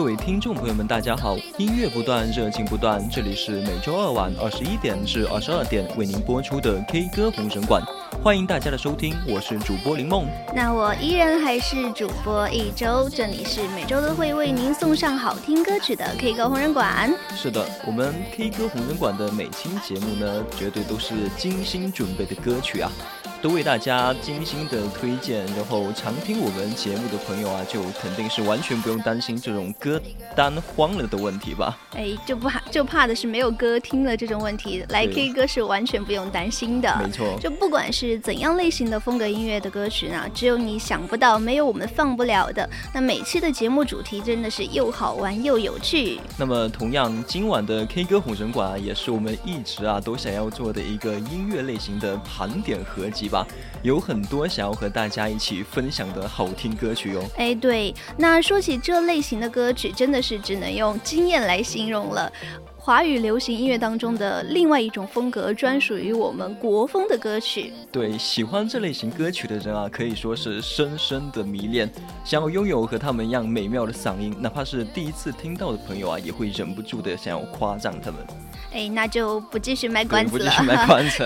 各位听众朋友们，大家好！音乐不断，热情不断，这里是每周二晚二十一点至二十二点为您播出的 K 歌红人馆，欢迎大家的收听，我是主播林梦。那我依然还是主播一周，这里是每周都会为您送上好听歌曲的 K 歌红人馆。是的，我们 K 歌红人馆的每期节目呢，绝对都是精心准备的歌曲啊。都为大家精心的推荐，然后常听我们节目的朋友啊，就肯定是完全不用担心这种歌单荒了的问题吧？哎，就不怕就怕的是没有歌听了这种问题，来 K 歌是完全不用担心的。没错，就不管是怎样类型的风格音乐的歌曲呢，只有你想不到，没有我们放不了的。那每期的节目主题真的是又好玩又有趣。那么同样，今晚的 K 歌红神馆啊，也是我们一直啊都想要做的一个音乐类型的盘点合集。吧，有很多想要和大家一起分享的好听歌曲哟。哎，对，那说起这类型的歌曲，真的是只能用惊艳来形容了。华语流行音乐当中的另外一种风格，专属于我们国风的歌曲。对，喜欢这类型歌曲的人啊，可以说是深深的迷恋，想要拥有和他们一样美妙的嗓音，哪怕是第一次听到的朋友啊，也会忍不住的想要夸赞他们。哎，那就不继续卖关子了，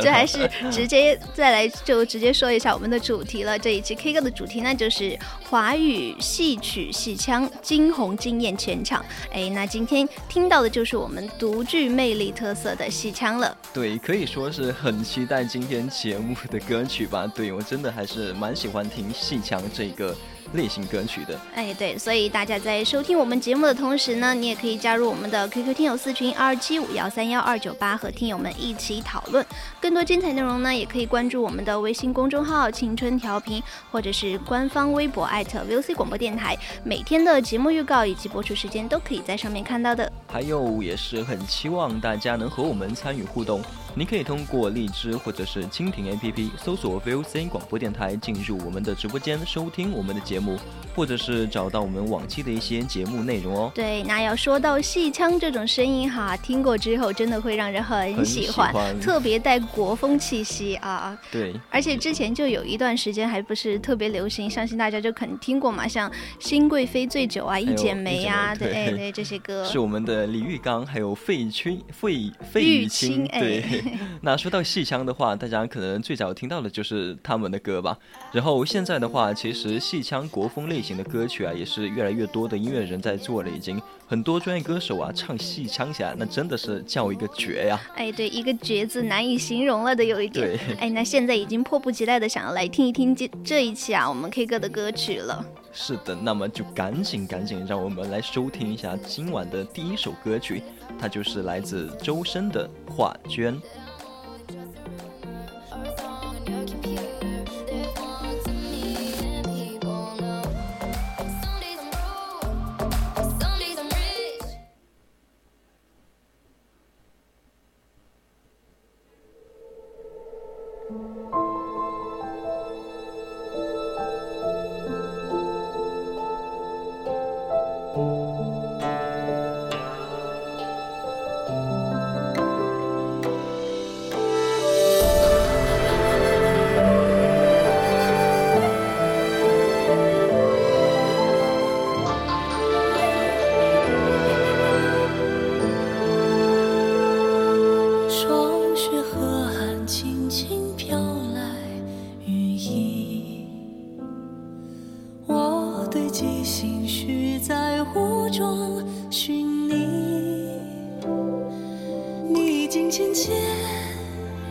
这还是直接再来就直接说一下我们的主题了。这一期 K 歌的主题呢，就是华语戏曲戏腔惊鸿惊艳全场。哎，那今天听到的就是我们独具魅力特色的戏腔了。对，可以说是很期待今天节目的歌曲吧。对我真的还是蛮喜欢听戏腔这个。类型歌曲的，哎，对，所以大家在收听我们节目的同时呢，你也可以加入我们的 QQ 听友四群二七五幺三幺二九八，和听友们一起讨论更多精彩内容呢。也可以关注我们的微信公众号“青春调频”，或者是官方微博艾特 VOC 广播电台，每天的节目预告以及播出时间都可以在上面看到的。还有，也是很期望大家能和我们参与互动。你可以通过荔枝或者是蜻蜓 APP 搜索 VOC 广播电台，进入我们的直播间收听我们的节目，或者是找到我们往期的一些节目内容哦。对，那要说到戏腔这种声音哈，听过之后真的会让人很喜欢，特别带国风气息啊。对，而且之前就有一段时间还不是特别流行，相信大家就肯定听过嘛，像《新贵妃醉酒》啊，《一剪梅》啊，对对这些歌。是我们的李玉刚还有费君费费玉清对。那说到戏腔的话，大家可能最早听到的就是他们的歌吧。然后现在的话，其实戏腔国风类型的歌曲啊，也是越来越多的音乐人在做了，已经很多专业歌手啊唱戏腔起来，那真的是叫一个绝呀！哎，对，一个绝字难以形容了的有一点。对，哎，那现在已经迫不及待的想要来听一听这这一期啊我们 K 歌的歌曲了。是的，那么就赶紧赶紧让我们来收听一下今晚的第一首歌曲，它就是来自周深的《画卷》。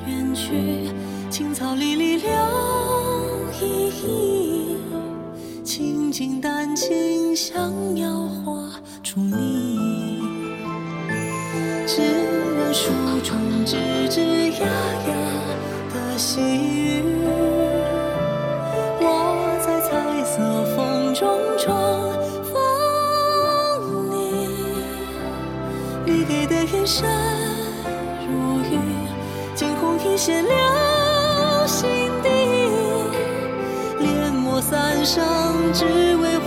远去，青草离离留依依，清静丹青香摇画出你。只愿书中吱吱呀呀的细雨，我在彩色风中中风你。你给的眼神墨三生，只为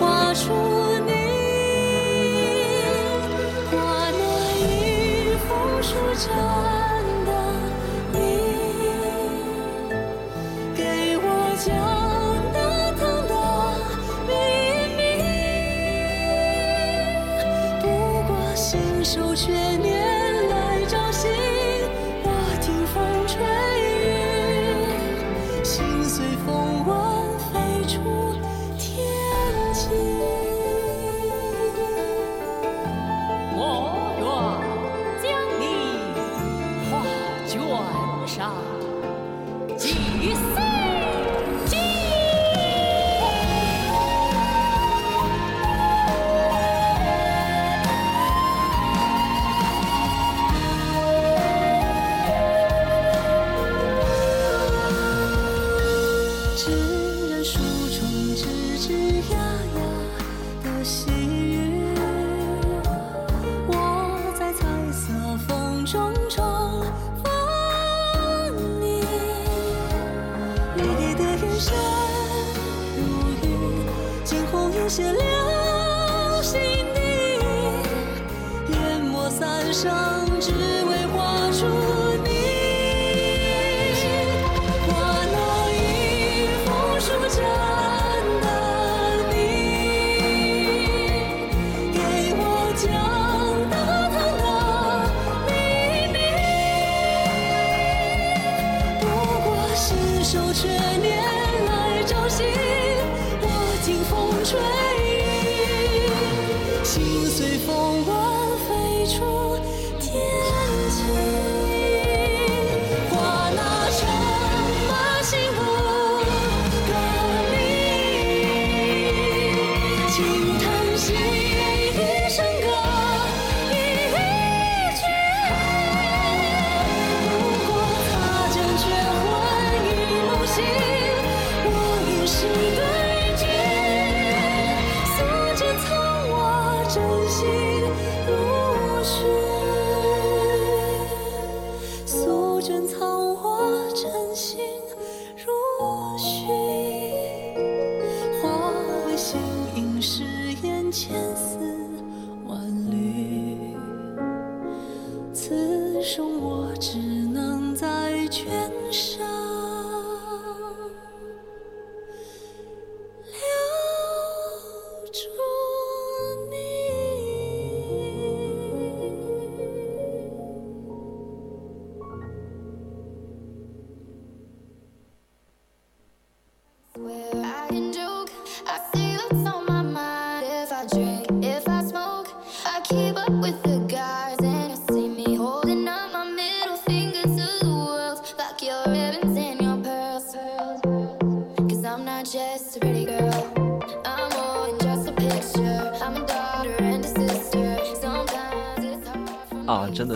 你。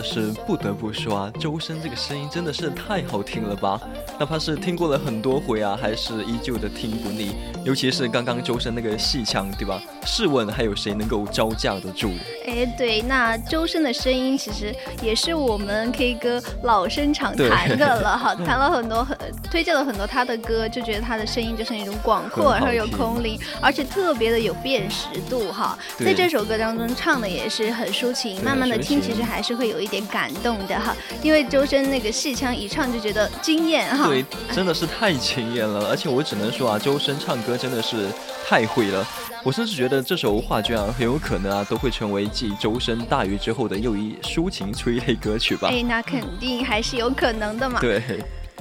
是不得不说啊，周深这个声音真的是太好听了吧！哪怕是听过了很多回啊，还是依旧的听不腻。尤其是刚刚周深那个戏腔，对吧？试问还有谁能够招架得住？哎，对，那周深的声音其实也是我们 K 歌老生常谈的了哈，谈了很多很推荐了很多他的歌，就觉得他的声音就是那种广阔，然后有空灵，而且特别的有辨识度哈。在这首歌当中唱的也是很抒情，慢慢的听其实还是会有一点感动的哈，因为周深那个戏腔一唱就觉得惊艳哈。对，真的是太惊艳了，而且我只能说啊，周深唱歌真的是太会了。我甚至觉得这首《画卷》啊，很有可能啊，都会成为继周深大鱼之后的又一抒情催泪歌曲吧。哎，那肯定还是有可能的嘛。对，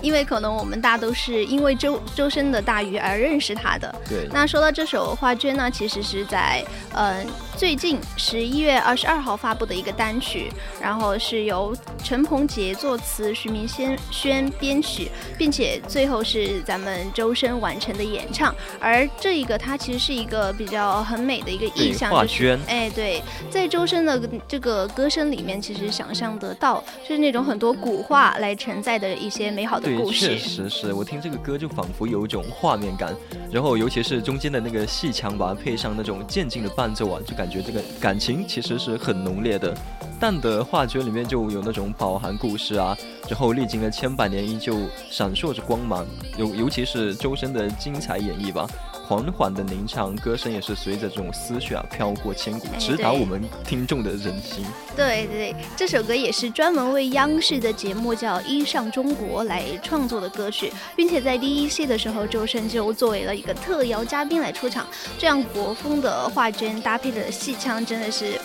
因为可能我们大都是因为周周深的大鱼而认识他的。对，那说到这首《画卷》呢，其实是在呃最近十一月二十二号发布的一个单曲，然后是由陈鹏杰作词，徐明轩轩编曲，并且最后是咱们周深完成的演唱。而这一个它其实是一个比较很美的一个意象，画就是哎对，在周深的这个歌声里面，其实想象得到就是那种很多古画来承载的一些美好的对，确。实是我听这个歌就仿佛有一种画面感，然后尤其是中间的那个戏腔吧，配上那种渐进的伴奏啊，就感觉这个感情其实是很浓烈的。淡的画卷里面就有那种饱含故事啊，然后历经了千百年依旧闪烁着光芒，尤尤其是周深的精彩演绎吧。缓缓的吟唱，歌声也是随着这种思绪啊飘过千古，哎直达我们听众的人心。对对对，这首歌也是专门为央视的节目叫《一上中国》来创作的歌曲，并且在第一期的时候，周深就作为了一个特邀嘉宾来出场。这样国风的画卷搭配的戏腔，真的是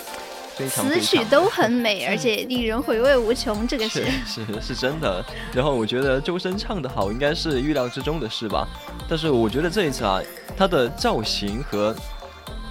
非常词曲都很美，而且 令人回味无穷。这个是是是是真的。然后我觉得周深唱得好，应该是预料之中的事吧。但是我觉得这一次啊，他的造型和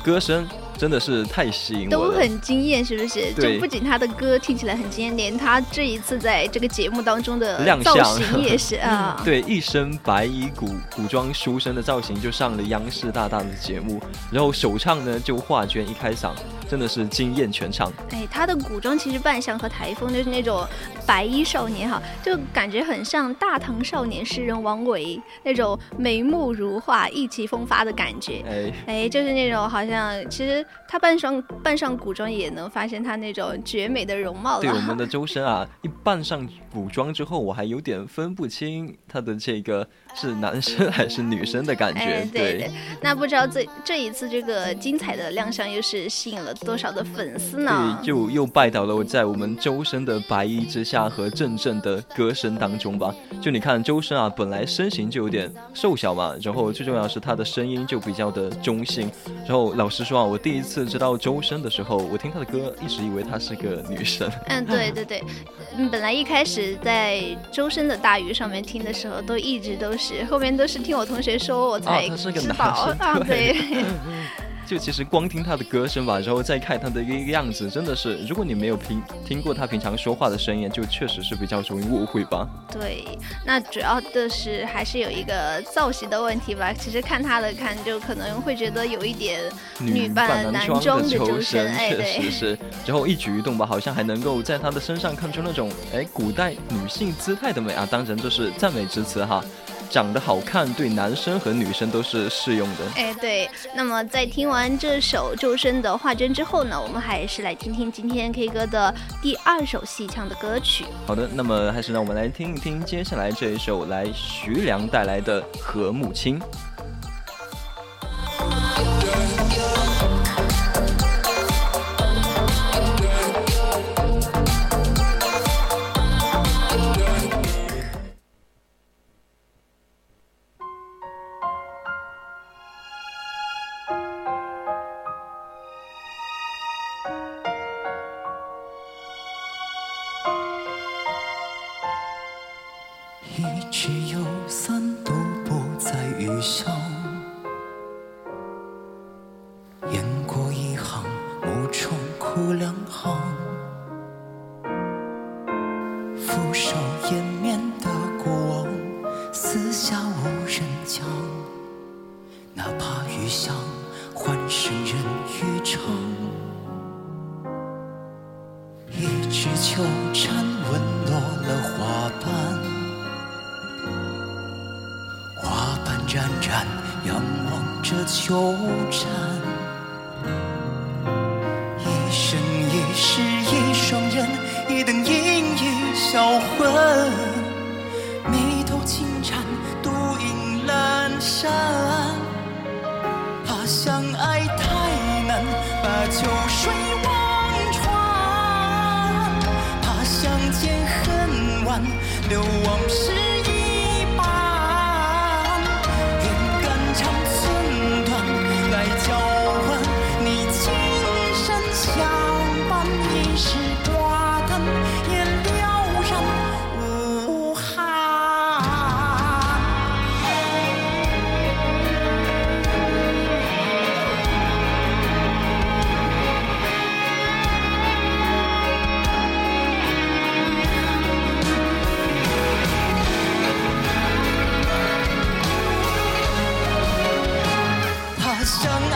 歌声真的是太吸引我了。都很惊艳，是不是？就不仅他的歌听起来很惊艳，连他这一次在这个节目当中的造亮相型也是 啊。对，一身白衣古古装书生的造型就上了央视大大的节目，然后首唱呢就画卷一开嗓，真的是惊艳全场。哎，他的古装其实扮相和台风就是那种白衣少年哈，就感觉很像大唐少年诗人王维那种眉目如画、意气风发的感觉。哎，哎，就是那种好像，其实他扮上扮上古装也能发现他那种绝美的容貌了。对我们的 周深啊，一扮上古装之后，我还有点分不清他的这个是男生还是女生的感觉。哎，对对，那不知道这这一次这个精彩的亮相又是吸引了多少的粉丝呢？对，就又拜倒了我在我们周深的白衣之下和阵阵的歌声当中吧。就你看周深啊，本来身形就有点瘦小嘛，然后最重要是他的声音就比较的中性。然后老实说啊，我第一次知道周深的时候，我听他的歌一直以为他是个女生。嗯，对对对，嗯，本来一开始在周深的大鱼上面听的时候，都一直都是，后面都是听我同学说我才他是个男知道生啊，对对。就其实光听他的歌声吧，然后再看他的一个样子，真的是，如果你没有平听过他平常说话的声音，就确实是比较容易误会吧。对，那主要的是还是有一个造型的问题吧。其实看他的看，就可能会觉得有一点女扮男装的求生，确实，是。然后一举一动吧，好像还能够在他的身上看出那种哎古代女性姿态的美啊，当然这是赞美之词哈。长得好看对男生和女生都是适用的。哎，对。那么在听完这首周深的《画卷》之后呢，我们还是来听听今天 K 歌的第二首戏腔的歌曲。好的，那么还是让我们来听一听接下来这一首来徐良带来的《和睦清》。只有三度不再余下。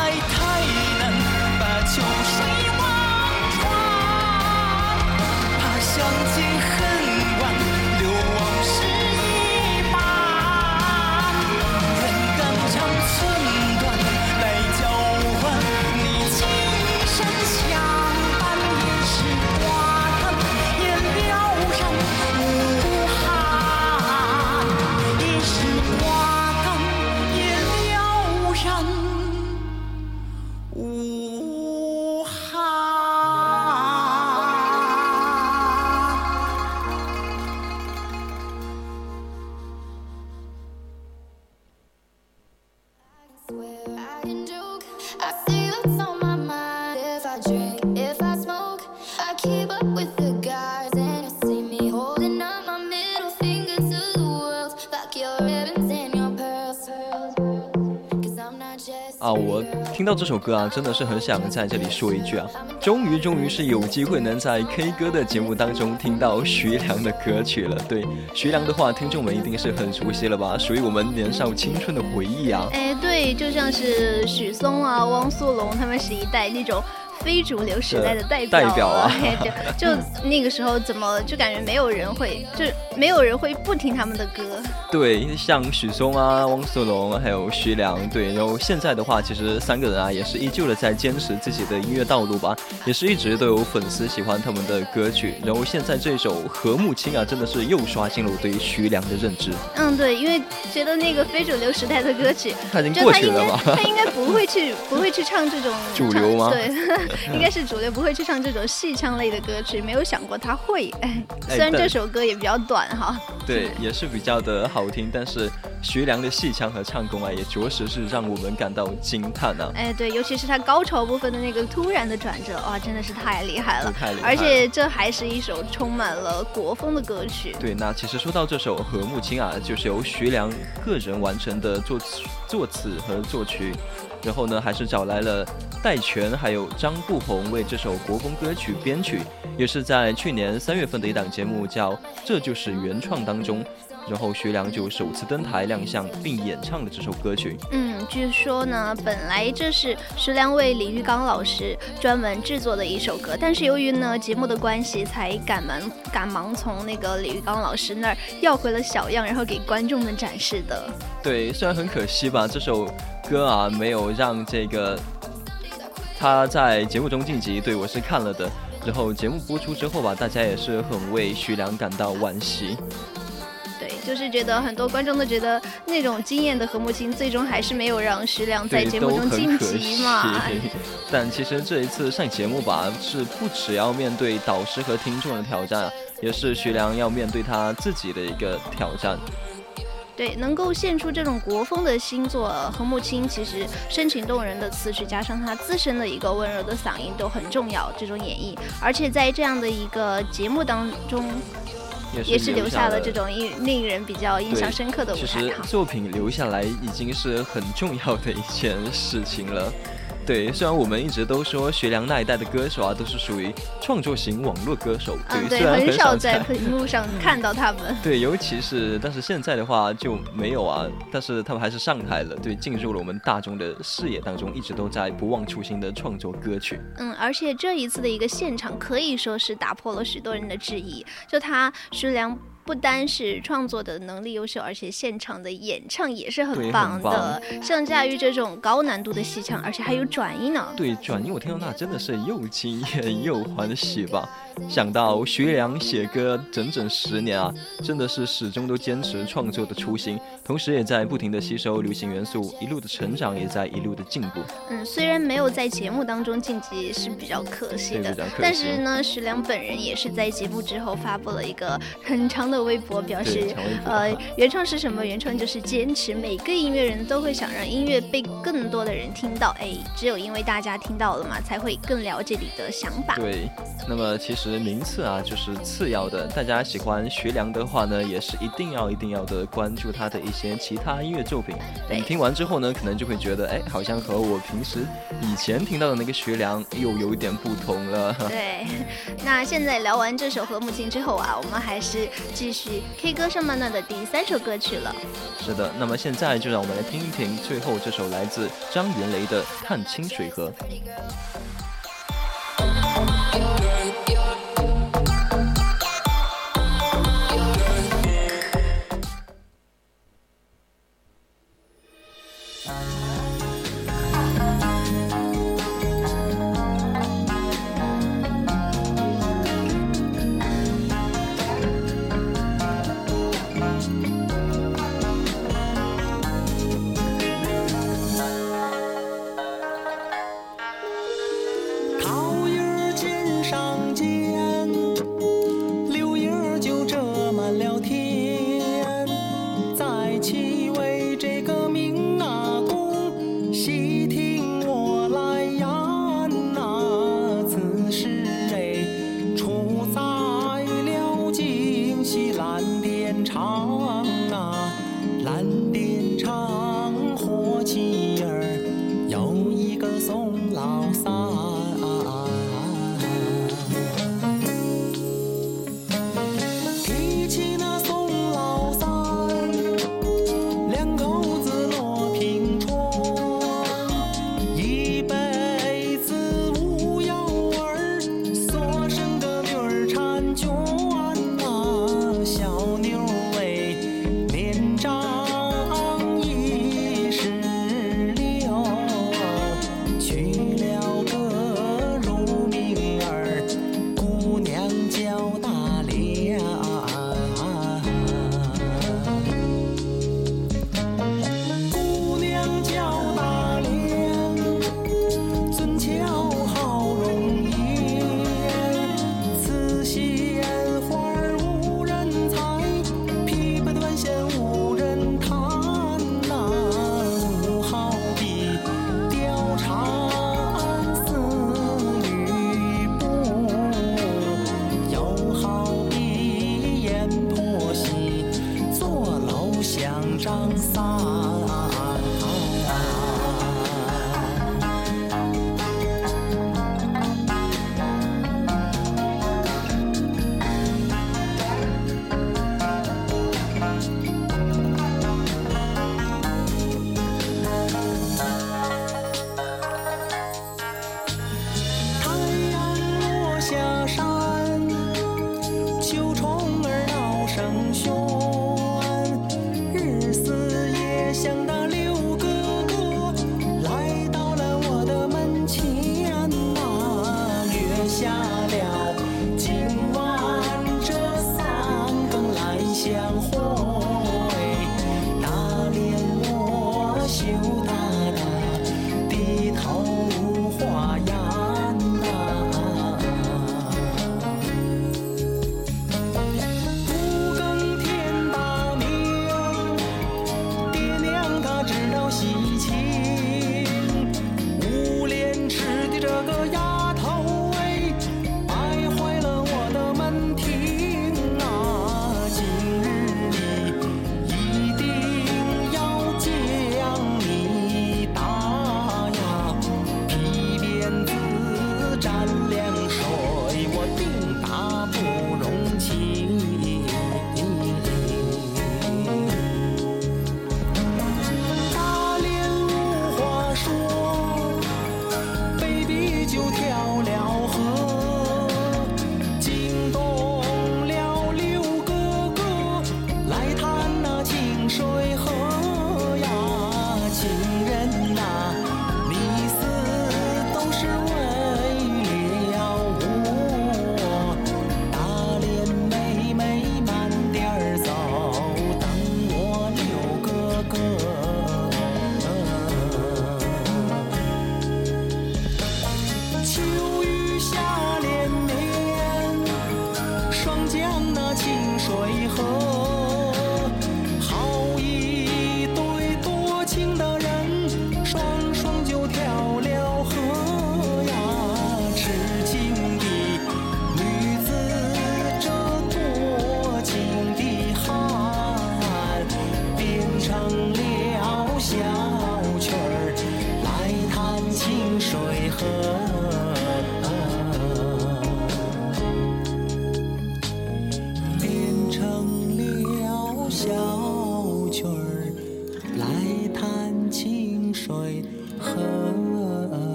爱太难把旧事望穿恨。听到这首歌啊，真的是很想在这里说一句啊，终于终于是有机会能在 K 歌的节目当中听到徐良的歌曲了。对，徐良的话，听众们一定是很熟悉了吧？属于我们年少青春的回忆啊。哎，对，就像是许嵩啊、汪苏泷，他们是一代那种。非主流时代的代表，代表啊，就就那个时候怎么就感觉没有人会，就没有人会不听他们的歌。对，像许嵩啊、汪苏泷，还有徐良，对。然后现在的话，其实三个人啊，也是依旧的在坚持自己的音乐道路吧，也是一直都有粉丝喜欢他们的歌曲。然后现在这首《和睦清》啊，真的是又刷新了我对徐良的认知。嗯，对，因为觉得那个非主流时代的歌曲，他已经过去了吧，他应该不会去，不会去唱这种 主流吗？对。应该是主流不会去唱这种戏腔类的歌曲，没有想过他会。哎，虽然这首歌也比较短哈。对，也是比较的好听，但是徐良的戏腔和唱功啊，也着实是让我们感到惊叹啊。哎，对，尤其是他高潮部分的那个突然的转折，哇，真的是太厉害了，太厉害。而且这还是一首充满了国风的歌曲。对，那其实说到这首《和睦清》啊，就是由徐良个人完成的作词、作词和作曲。然后呢，还是找来了戴荃还有张不红为这首国风歌曲编曲，也是在去年三月份的一档节目叫《这就是原创》当中，然后徐良就首次登台亮相并演唱了这首歌曲。嗯，据说呢，本来这是徐良为李玉刚老师专门制作的一首歌，但是由于呢节目的关系，才赶忙赶忙从那个李玉刚老师那儿要回了小样，然后给观众们展示的。对，虽然很可惜吧，这首。歌啊，没有让这个他在节目中晋级，对我是看了的。然后节目播出之后吧，大家也是很为徐良感到惋惜。对，就是觉得很多观众都觉得那种惊艳的和睦清，最终还是没有让徐良在节目中晋级嘛。但其实这一次上节目吧，是不只要面对导师和听众的挑战，也是徐良要面对他自己的一个挑战。对，能够献出这种国风的新作和木青，其实深情动人的词曲加上他自身的一个温柔的嗓音都很重要。这种演绎，而且在这样的一个节目当中，也是留下了这种印令人比较印象深刻的舞台。其实作品留下来已经是很重要的一件事情了。对，虽然我们一直都说学良那一代的歌手啊，都是属于创作型网络歌手，对，虽然很少在屏幕上看到他们。对，尤其是但是现在的话就没有啊，但是他们还是上台了，对，进入了我们大众的视野当中，一直都在不忘初心的创作歌曲。嗯，而且这一次的一个现场可以说是打破了许多人的质疑，就他徐良。不单是创作的能力优秀，而且现场的演唱也是很棒的，像驾驭这种高难度的戏腔，而且还有转音呢。对，转音我听到那真的是又惊艳又欢喜吧。想到徐良写歌整整十年啊，真的是始终都坚持创作的初心，同时也在不停的吸收流行元素，一路的成长，也在一路的进步。嗯，虽然没有在节目当中晋级是比较可惜的，但是呢，徐良本人也是在节目之后发布了一个很长的微博，表示呃，原创是什么？原创就是坚持。每个音乐人都会想让音乐被更多的人听到，哎，只有因为大家听到了嘛，才会更了解你的想法。对，那么其实。名次啊，就是次要的。大家喜欢徐良的话呢，也是一定要一定要的关注他的一些其他音乐作品。你听完之后呢，可能就会觉得，哎，好像和我平时以前听到的那个徐良又有一点不同了。对，那现在聊完这首《和母亲》之后啊，我们还是继是 K 歌上半段的第三首歌曲了。是的，那么现在就让我们来听一听最后这首来自张云雷的《探清水河》。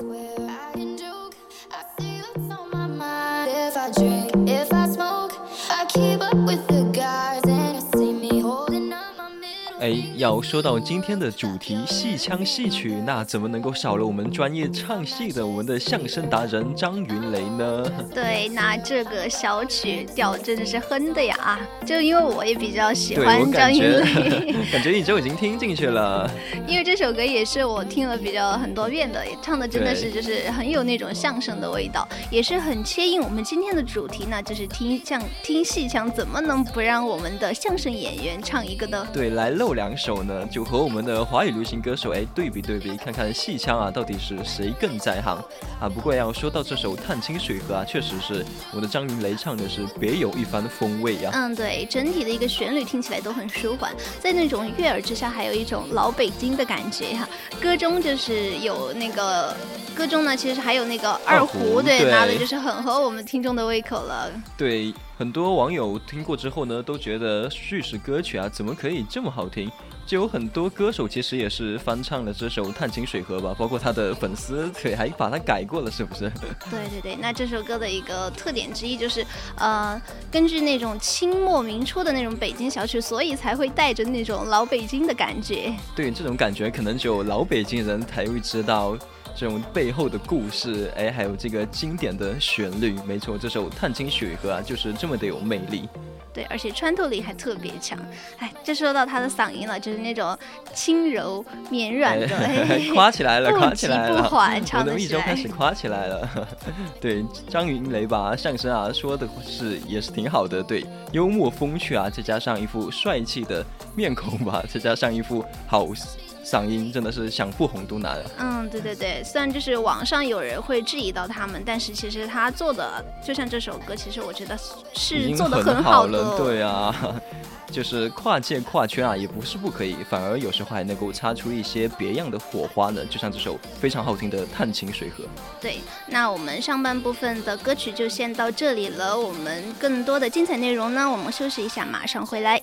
swear I can joke. I see that's on my mind if I drink. 要说到今天的主题戏腔戏曲，那怎么能够少了我们专业唱戏的我们的相声达人张云雷呢？对，那这个小曲调真的是哼的呀啊！就因为我也比较喜欢张云雷，感觉你就已经听进去了。因为这首歌也是我听了比较很多遍的，也唱的真的是就是很有那种相声的味道，也是很切应我们今天的主题呢，就是听像听戏腔，怎么能不让我们的相声演员唱一个呢？对，来露两手。手呢，就和我们的华语流行歌手哎对比对比，看看戏腔啊到底是谁更在行啊。不过要说到这首《探清水河》啊，确实是我的张云雷唱的是别有一番风味呀。嗯，对，整体的一个旋律听起来都很舒缓，在那种悦耳之下，还有一种老北京的感觉哈。歌中就是有那个歌中呢，其实还有那个二胡，对，拿的就是很合我们听众的胃口了。对，很多网友听过之后呢，都觉得叙事歌曲啊，怎么可以这么好听？就有很多歌手其实也是翻唱了这首《探清水河》吧，包括他的粉丝对还把它改过了，是不是？对对对，那这首歌的一个特点之一就是，呃，根据那种清末明初的那种北京小曲，所以才会带着那种老北京的感觉。对，这种感觉可能只有老北京人才会知道。这种背后的故事，哎，还有这个经典的旋律，没错，这首《探清水河》啊，就是这么的有魅力。对，而且穿透力还特别强。哎，这说到他的嗓音了，就是那种轻柔绵软的，夸起来了，夸起来了，不缓，唱的一周开始夸起来了。对，张云雷吧相声啊说的是也是挺好的，对，幽默风趣啊，再加上一副帅气的面孔吧，再加上一副好。嗓音真的是想不红都难。嗯，对对对，虽然就是网上有人会质疑到他们，但是其实他做的，就像这首歌，其实我觉得是做的很好了。对啊，就是跨界跨圈啊，也不是不可以，反而有时候还能够擦出一些别样的火花呢。就像这首非常好听的《探清水河》。对，那我们上半部分的歌曲就先到这里了。我们更多的精彩内容呢，我们休息一下，马上回来。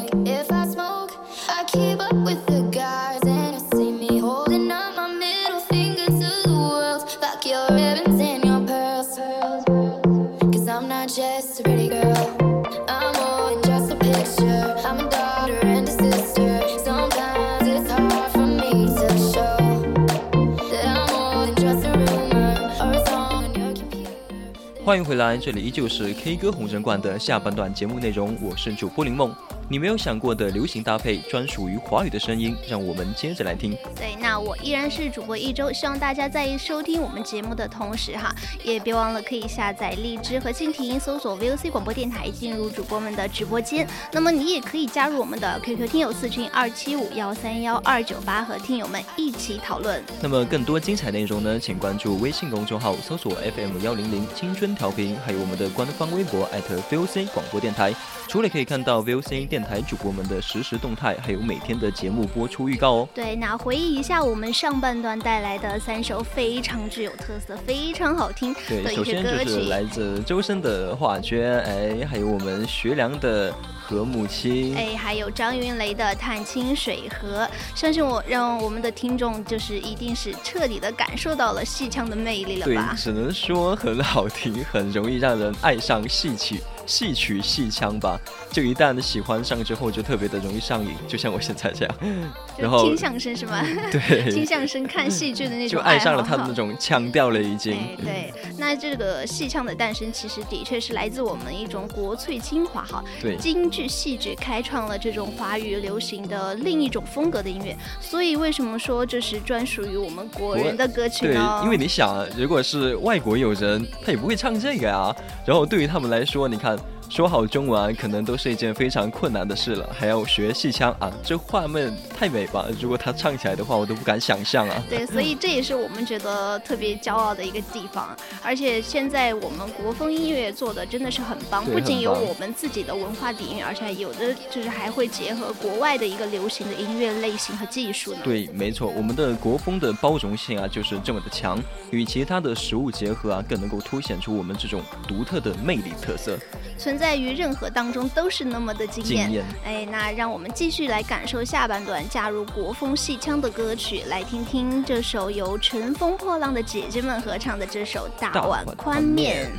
欢迎回来，这里依旧是 K 歌红人馆的下半段节目内容，我是主播林梦。你没有想过的流行搭配，专属于华语的声音，让我们接着来听。对，那我依然是主播一周，希望大家在收听我们节目的同时哈，也别忘了可以下载荔枝和蜻蜓，搜索 VOC 广播电台，进入主播们的直播间。那么你也可以加入我们的 QQ 听友四群二七五幺三幺二九八，和听友们一起讨论。那么更多精彩内容呢，请关注微信公众号，搜索 FM 幺零零青春调频，还有我们的官方微博 @VOC 广播电台。除了可以看到 VOC 电台主播们的实时动态，还有每天的节目播出预告哦。对，那回忆一下我们上半段带来的三首非常具有特色、非常好听的对，首先就是。来自周深的《画卷》，哎，还有我们学良的《和母亲》。哎，还有张云雷的《探清水河》，相信我，让我们的听众就是一定是彻底的感受到了戏腔的魅力了对吧，？只能说很好听，很容易让人爱上戏曲、戏曲、戏腔吧。就一旦喜欢上之后，就特别的容易上瘾，就像我现在这样。然后就听相声是吗？对，听相声、看戏剧的那种 就爱上了他的那种腔调了，已经。哎，对，那这个戏腔的诞生，其实的确是来自我们一种国粹精华哈。对京剧、戏剧开创了这种华语流行的另一种风格的音乐，所以为什么说这是专属于我们国人的歌曲对呢？，因为你想啊，如果是外国友人，他也不会唱这个啊。然后对于他们来说，你看说好中文啊可能都是一件非常困难的事了，还要学戏腔啊，这画面太美吧？如果他唱起来的话，我都不敢想象啊。对，所以 这也是我们觉得特别骄傲的一个地方。而且现在我们国风音乐做的真的是很棒，不仅有我们自己的文化底蕴，而且有的就是还会结合国外的一个流行的音乐类型和技术呢。对，没错，我们的国风的包容性啊，就是这么的强，与其他的食物结合啊，更能够凸显出我们这种独特的魅力特色。存在于任何当中都是那么的惊艳。哎，那让我们继续来感受下半段加入国风戏腔的歌曲，来听听这首由乘风破浪的姐姐们合唱的这首《大碗宽面》。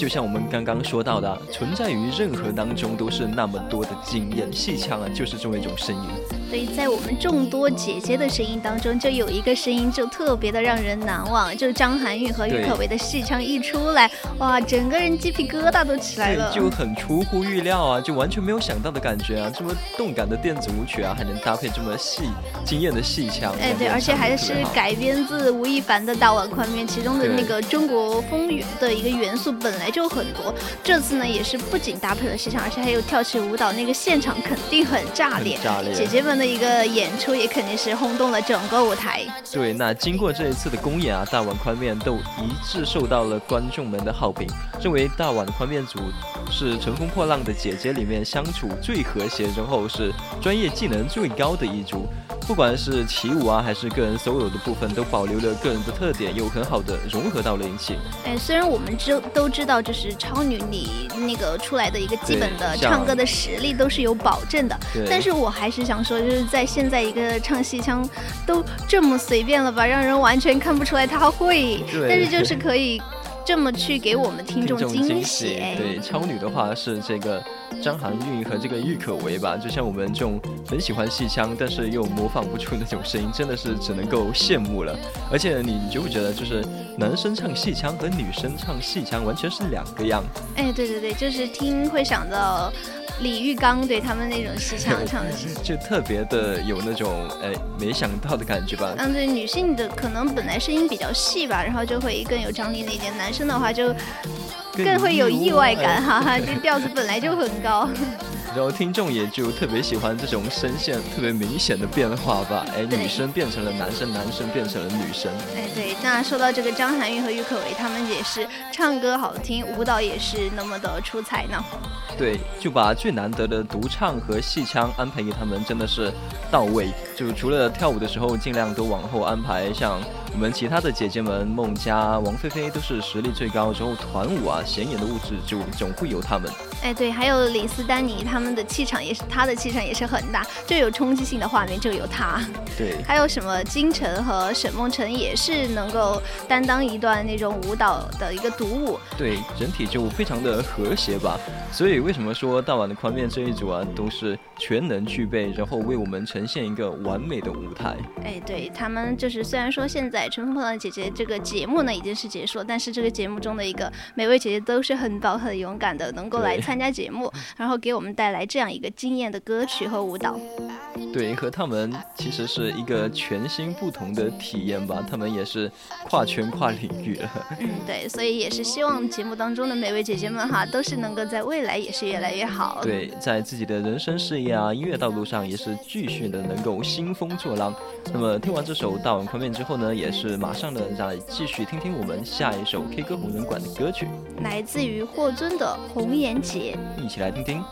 就像我们刚刚说到的，存在于任何当中都是那么多的经验，戏腔啊，就是这么一种声音。所以在我们众多姐姐的声音当中，就有一个声音就特别的让人难忘，就张含韵和郁可唯的戏腔一出来，哇，整个人鸡皮疙瘩都起来了。就很出乎预料啊，就完全没有想到的感觉啊！这么动感的电子舞曲啊，还能搭配这么细惊艳的戏腔，哎，对，而且还是改编自吴亦凡的《大碗宽面》，其中的那个中国风的一个元素本来就很多。这次呢，也是不仅搭配了戏腔，而且还有跳起舞蹈，那个现场肯定很炸裂。很炸裂姐姐们的一个演出也肯定是轰动了整个舞台。对，那经过这一次的公演啊，大碗宽面都一致受到了观众们的好评，认为大碗宽面组是乘风破浪的姐姐里面相处最和谐，然后是专业技能最高的一组。不管是起舞啊，还是个人 solo 的部分，都保留了个人的特点，又很好的融合到了一起。哎，虽然我们知都知道，就是超女你那个出来的一个基本的唱歌的实力都是有保证的，但是我还是想说，就是在现在一个唱戏腔都这么随便了吧，让人完全看不出来她会，但是就是可以这么去给我们听众惊惊喜。哎对，超女的话是这个张含韵和这个郁可唯吧，就像我们这种很喜欢戏腔，但是又模仿不出那种声音，真的是只能够羡慕了。而且你觉不觉得，就是男生唱戏腔和女生唱戏腔完全是两个样？哎，对对对，就是听会想到李玉刚对他们那种戏腔唱的戏。就特别的有那种哎没想到的感觉吧。嗯，对，女性的可能本来声音比较细吧，然后就会更有张力那一点；男生的话就更会有意外感，哈哈，这调子本来就很高。然后听众也就特别喜欢这种声线特别明显的变化吧。哎，女生变成了男生，男生变成了女生。哎，对，那说到这个张含韵和郁可唯，他们也是唱歌好听，舞蹈也是那么的出彩呢。对，就把最难得的独唱和戏腔安排给他们，真的是到位。就除了跳舞的时候，尽量都往后安排。像我们其他的姐姐们，孟佳、王菲菲都是实力最高，之后团舞啊、显眼的物质就总会有他们。哎，对，还有李斯丹妮，他们的气场也是，她的气场也是很大，就有冲击性的画面就有她。对，还有什么金晨和沈梦辰也是能够担当一段那种舞蹈的一个独舞。对，整体就非常的和谐吧。所以为什么说大碗的宽面这一组啊，都是全能具备，然后为我们呈现一个完美的舞台。哎，对他们就是虽然说现在《乘风破浪的姐姐》这个节目呢已经是结束了，但是这个节目中的一个每位姐姐都是很棒、很勇敢的，能够来参参加节目，然后给我们带来这样一个惊艳的歌曲和舞蹈。对，和他们其实是一个全新不同的体验吧。他们也是跨圈跨领域了。嗯，对，所以也是希望节目当中的每位姐姐们哈，都是能够在未来也是越来越好。对，在自己的人生事业啊、音乐道路上也是继续的能够兴风作浪。那么听完这首《大碗宽面》之后呢，也是马上的再继续听听我们下一首 K 歌红人馆的歌曲，来自于霍尊的《红颜劫》，一起来听听。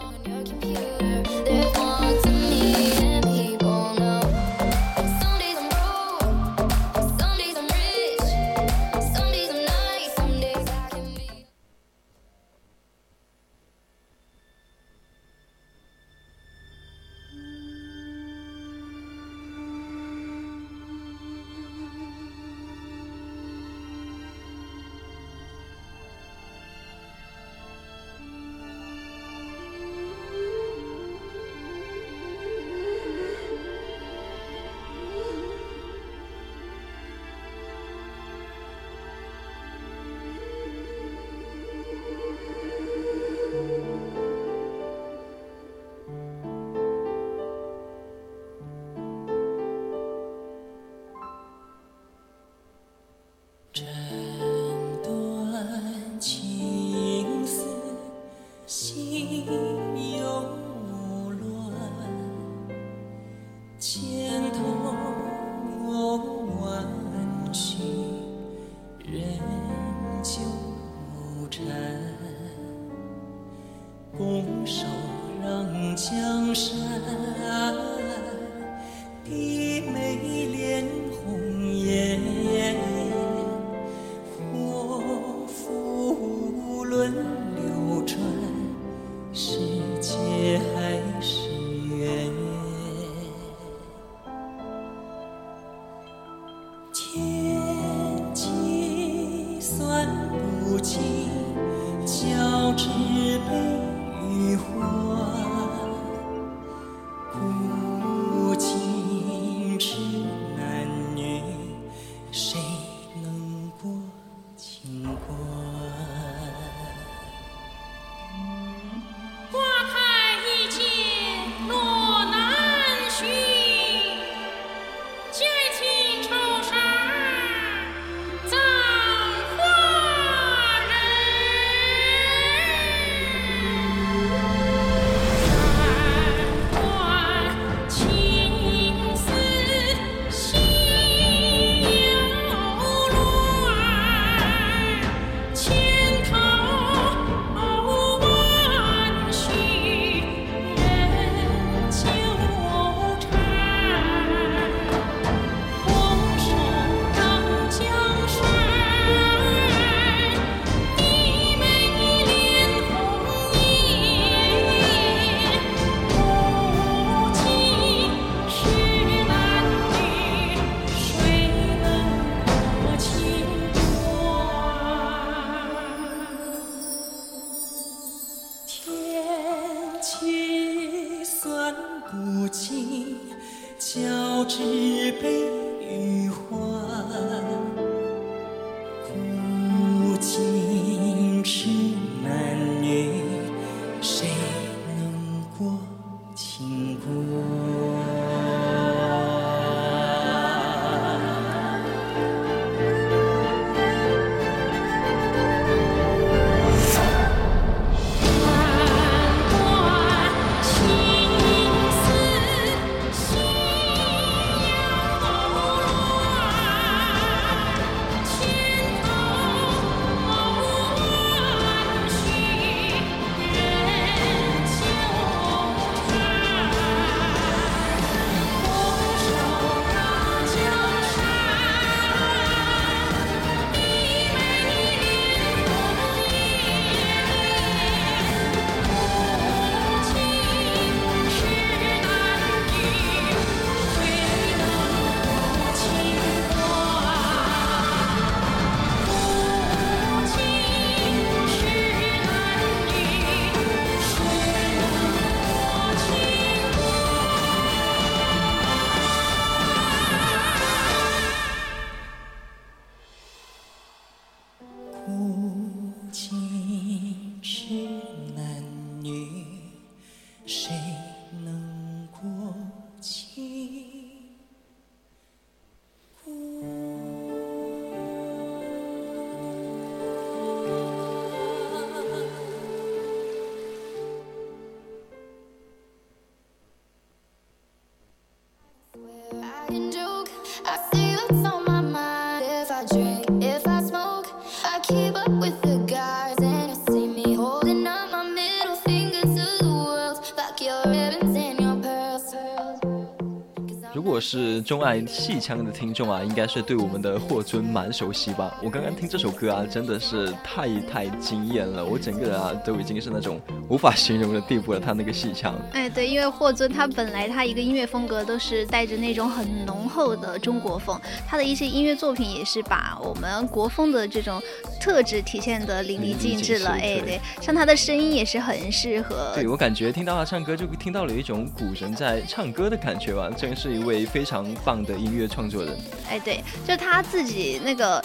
是钟爱戏腔的听众啊，应该是对我们的霍尊蛮熟悉吧？我刚刚听这首歌啊，真的是太太惊艳了，我整个人啊都已经是那种无法形容的地步了。他那个戏腔，哎，对，因为霍尊他本来他一个音乐风格都是带着那种很浓厚的中国风，他的一些音乐作品也是把我们国风的这种特质体现的淋漓尽致了。哎，对，像他的声音也是很适合。对我感觉听到他唱歌就听到了一种古人在唱歌的感觉吧，真是一位非常棒的音乐创作人。哎，对，就他自己那个。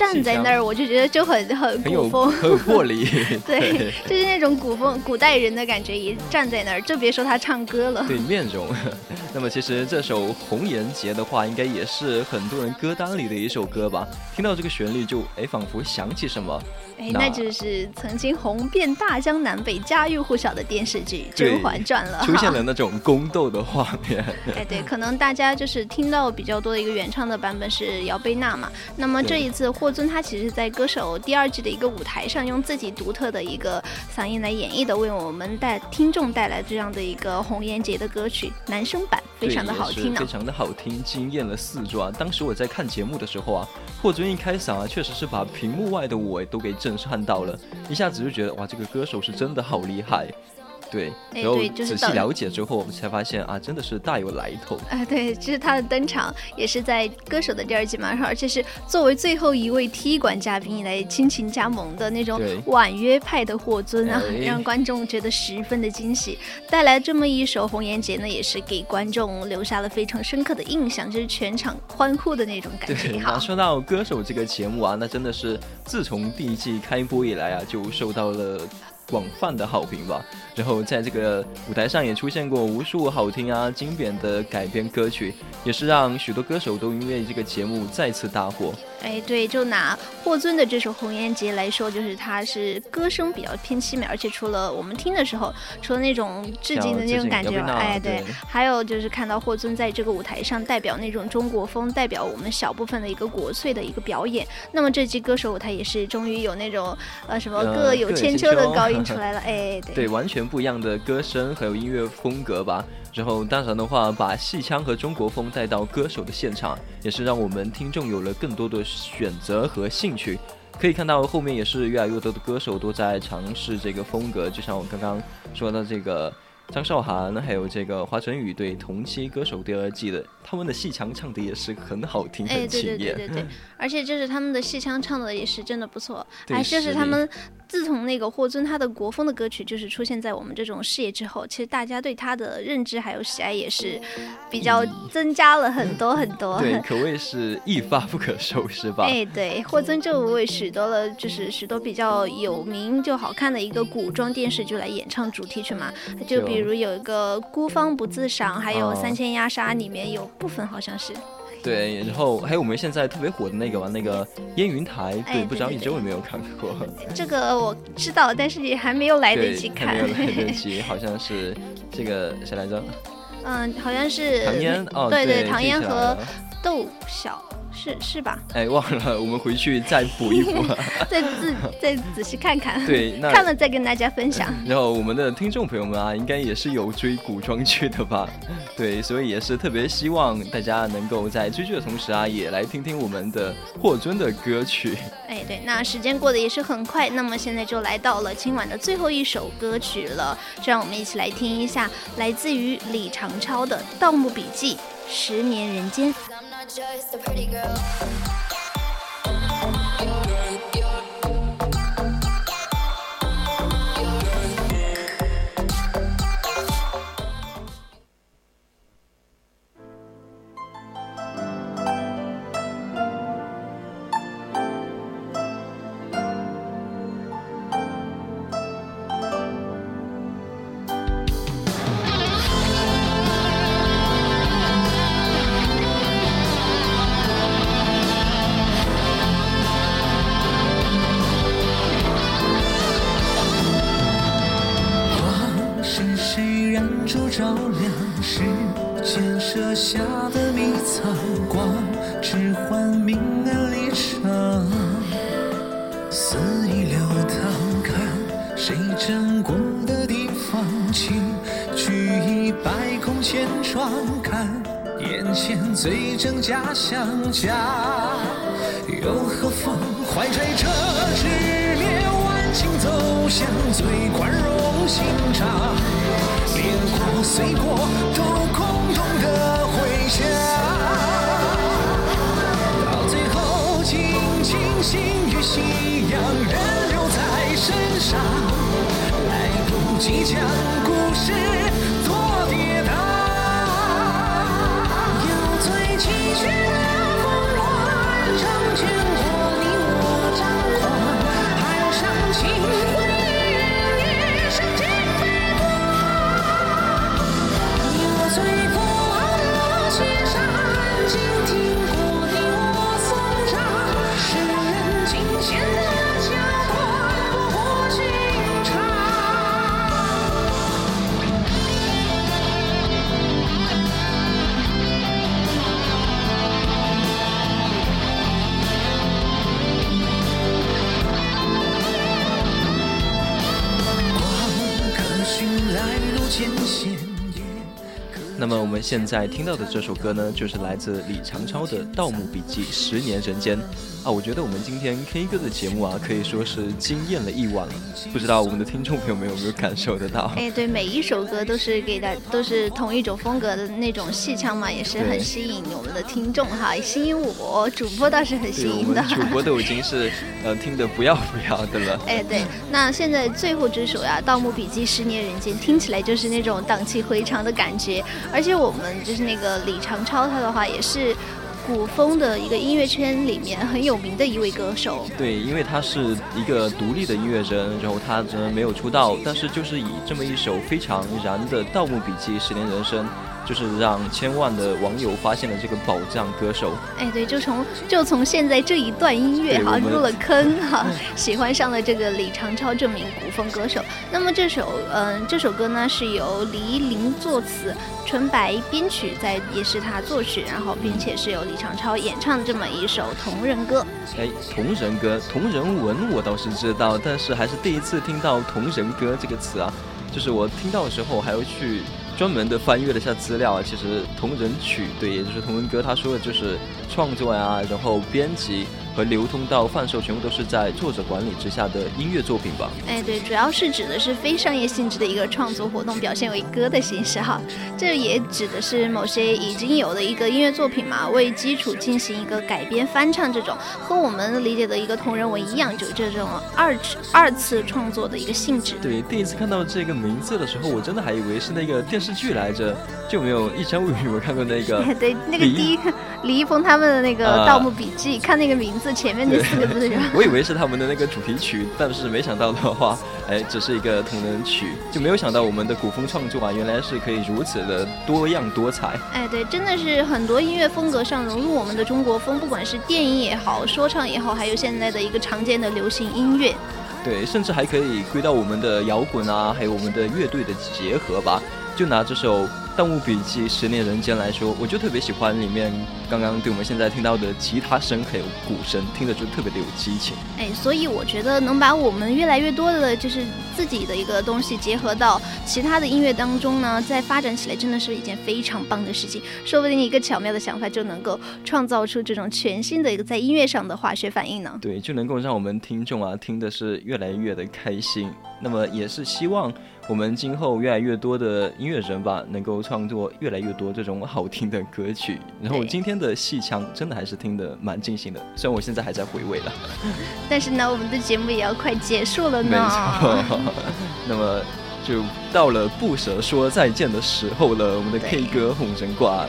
站在那儿，我就觉得就很很古风，很有魄力。对，就是那种古风古代人的感觉，一站在那儿，就别说他唱歌了。对，面容。那么其实这首《红颜劫》的话，应该也是很多人歌单里的一首歌吧？听到这个旋律，就哎，仿佛想起什么。哎，那就是曾经红遍大江南北、家喻户晓的电视剧《甄嬛传》了，出现 了那种宫斗的画面。哎，对，可能大家就是听到比较多的一个原唱的版本是姚贝娜嘛。那么这一次霍尊他其实，在歌手第二季的一个舞台上，用自己独特的一个嗓音来演绎的，为我们带听众带来这样的一个《红颜劫》的歌曲男生版，非常的好听呢，非常的好听，惊艳了四座啊。当时我在看节目的时候啊，霍尊一开嗓啊，确实是把屏幕外的我都给震撼到了，一下子就觉得哇，这个歌手是真的好厉害。对，然后仔细了解之后，我们才发现啊，真的是大有来头。啊，对，这是他的登场也是在歌手的第二季嘛，而且是作为最后一位踢馆嘉宾来亲情加盟的那种婉约派的霍尊啊，让观众觉得十分的惊喜。带来这么一首《红颜劫》呢，也是给观众留下了非常深刻的印象，就是全场欢呼的那种感觉。好说到歌手这个节目啊，那真的是自从第一季开播以来啊，就受到了。广泛的好评吧，然后在这个舞台上也出现过无数好听啊、经典的改编歌曲，也是让许多歌手都因为这个节目再次大火。哎，对，就拿霍尊的这首《红颜劫》来说，就是他是歌声比较偏凄美，而且除了我们听的时候，除了那种致敬的那种感觉，哎，对，还有就是看到霍尊在这个舞台上代表那种中国风，代表我们小部分的一个国粹的一个表演。那么这季歌手舞台也是终于有那种呃什么各有千秋的高音 出来了，哎，对，对，完全不一样的歌声还有音乐风格吧。然后当然的话，把戏腔和中国风带到歌手的现场，也是让我们听众有了更多的选择和兴趣。可以看到后面也是越来越多的歌手都在尝试这个风格，就像我刚刚说的这个。张韶涵还有这个华晨宇对同期歌手第二季的，他们的戏腔唱的也是很好听，很惊艳。对对对对对，而且就是他们的戏腔唱的也是真的不错。哎，就是他们自从那个霍尊他的国风的歌曲就是出现在我们这种视野之后，其实大家对他的认知还有喜爱也是比较增加了很多很多。对，可谓是一发不可收拾吧？哎，对，霍尊就为许多了就是许多比较有名就好看的一个古装电视剧来演唱主题曲嘛，就比。比如有一个孤芳不自赏，还有三千鸦杀里面有部分好像是。对，然后还有我们现在特别火的那个嘛，那个烟云台，对，不知道你周有没有看过？这个我知道，但是也还没有来得及看。没有来得及，好像是这个谁来着？嗯，好像是唐嫣哦，对对，唐嫣和窦小。是是吧？哎，忘了，我们回去再补一补，再仔再仔细看看。对，那看了再跟大家分享。然后我们的听众朋友们啊，应该也是有追古装剧的吧？对，所以也是特别希望大家能够在追剧的同时啊，也来听听我们的霍尊的歌曲。哎，对，那时间过得也是很快，那么现在就来到了今晚的最后一首歌曲了，就让我们一起来听一下，来自于李长超的《盗墓笔记》十年人间。Just a pretty girl. 苍光，置换明暗离场，肆意流淌，看谁站过的地方，请举一百空千疮，看眼前最真假相假，又何妨怀揣着炽烈万顷，走向最宽容心场，裂过碎过都空洞的。回响，到最后尽情心与夕阳仍留在身上，来不及将故事做跌宕。有最崎岖的峰峦，成全过你么我们现在听到的这首歌呢，就是来自李长超的《盗墓笔记：十年人间》啊。我觉得我们今天 K 歌的节目啊，可以说是惊艳了一晚了。不知道我们的听众朋友们有没有感受得到？哎，对，每一首歌都是给大都是同一种风格的那种戏腔嘛，也是很吸引我们的听众哈，吸引我主播倒是很吸引的。主播 都已经是呃听得不要不要的了。哎，对，那现在最后这首呀，《盗墓笔记：十年人间》，听起来就是那种荡气回肠的感觉，而且我们就是那个李长超，他的话也是古风的一个音乐圈里面很有名的一位歌手。对，因为他是一个独立的音乐人，然后他呢没有出道，但是就是以这么一首非常燃的《盗墓笔记：十年人生》，就是让千万的网友发现了这个宝藏歌手。哎，对，就从就从现在这一段音乐哈入了坑哈，喜欢上了这个李长超这名古风歌手。那么这首嗯、这首歌呢是由黎玲作词，纯白编曲，在也是他作曲，然后并且是由李长超演唱的这么一首同人歌。哎，同人歌、同人文我倒是知道，但是还是第一次听到同人歌这个词啊。就是我听到的时候，还要去专门的翻阅了一下资料啊。其实同人曲，对，也就是同人歌，他说的就是创作呀，然后编辑和流通到贩售，全部都是在作者管理之下的音乐作品吧。哎，对，主要是指的是非商业性质的一个创作活动，表现为歌的形式哈。这也指的是某些已经有的一个音乐作品嘛，为基础进行一个改编翻唱，这种和我们理解的一个同人文一样，就这种二次二次创作的一个性质。对，第一次看到这个名字的时候，我真的还以为是那个电视剧来着，就没有《一江物语》我看过那个 对，那个第一个李易峰他们的那个啊《盗墓笔记》看那个名字前面那四个字是吧？我以为是他们的那个主题曲，但是没想到的话，哎，只是一个同人曲，就没有想到我们的古风创作啊，原来是可以如此的多样多彩。哎，对，真的是很多音乐风格上融入我们的中国风，不管是电影也好，说唱也好，还有现在的一个常见的流行音乐。对，甚至还可以归到我们的摇滚啊，还有我们的乐队的结合吧。就拿这首《盗墓笔记：十年人间》来说，我就特别喜欢里面刚刚对我们现在听到的吉他声还有鼓声，听着就特别的有激情。哎，所以我觉得能把我们越来越多的就是自己的一个东西结合到其他的音乐当中呢，再发展起来，真的是一件非常棒的事情。说不定一个巧妙的想法就能够创造出这种全新的一个在音乐上的化学反应呢。对，就能够让我们听众啊听的是越来越的开心。那么也是希望我们今后越来越多的音乐人吧，能够创作越来越多这种好听的歌曲。然后今天的戏腔真的还是听得蛮尽兴的，虽然我现在还在回味了。但是呢，我们的节目也要快结束了呢没。错，那么就到了不舍说再见的时候了。我们的 K 歌红人馆，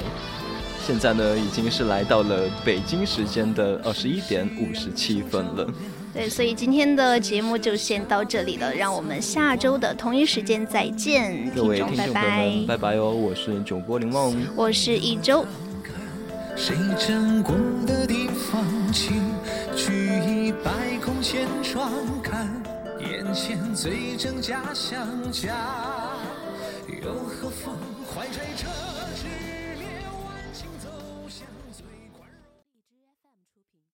现在呢已经是来到了北京时间的二十一点五十七分了。对，所以今天的节目就先到这里了，让我们下周的同一时间再见，各位众拜听众朋友拜，。拜拜哦！我是九波林梦。我是一周。谁站过的地方，请举一百空千窗看，眼前最正家乡家，又何妨怀揣着。